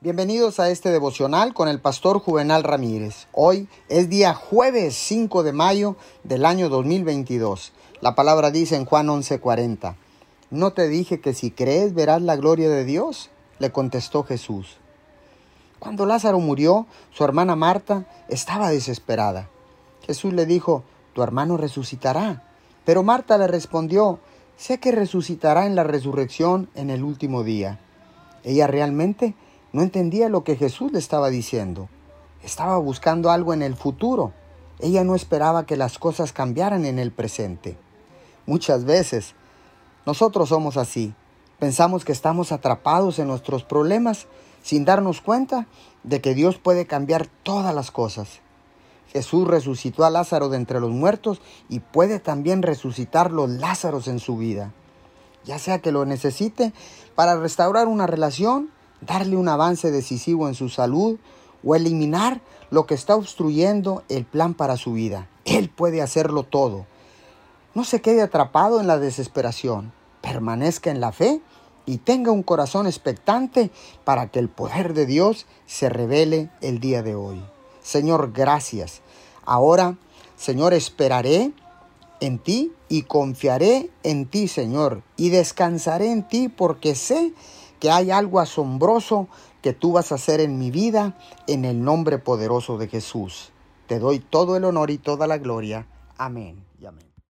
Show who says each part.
Speaker 1: Bienvenidos a este devocional con el pastor Juvenal Ramírez. Hoy es día jueves 5 de mayo del año 2022. La palabra dice en Juan 11:40, ¿no te dije que si crees verás la gloria de Dios? Le contestó Jesús. Cuando Lázaro murió, su hermana Marta estaba desesperada. Jesús le dijo, tu hermano resucitará. Pero Marta le respondió, sé que resucitará en la resurrección en el último día. Ella realmente no entendía lo que Jesús le estaba diciendo. Estaba buscando algo en el futuro. Ella no esperaba que las cosas cambiaran en el presente. Muchas veces nosotros somos así. Pensamos que estamos atrapados en nuestros problemas sin darnos cuenta de que Dios puede cambiar todas las cosas. Jesús resucitó a Lázaro de entre los muertos y puede también resucitar los Lázaros en su vida. Ya sea que lo necesite para restaurar una relación, darle un avance decisivo en su salud o eliminar lo que está obstruyendo el plan para su vida. Él puede hacerlo todo. No se quede atrapado en la desesperación. Permanezca en la fe y tenga un corazón expectante para que el poder de Dios se revele el día de hoy. Señor, gracias. Ahora, Señor, esperaré en ti y confiaré en ti, Señor, y descansaré en ti porque sé que hay algo asombroso que tú vas a hacer en mi vida en el nombre poderoso de Jesús. Te doy todo el honor y toda la gloria. Amén y amén.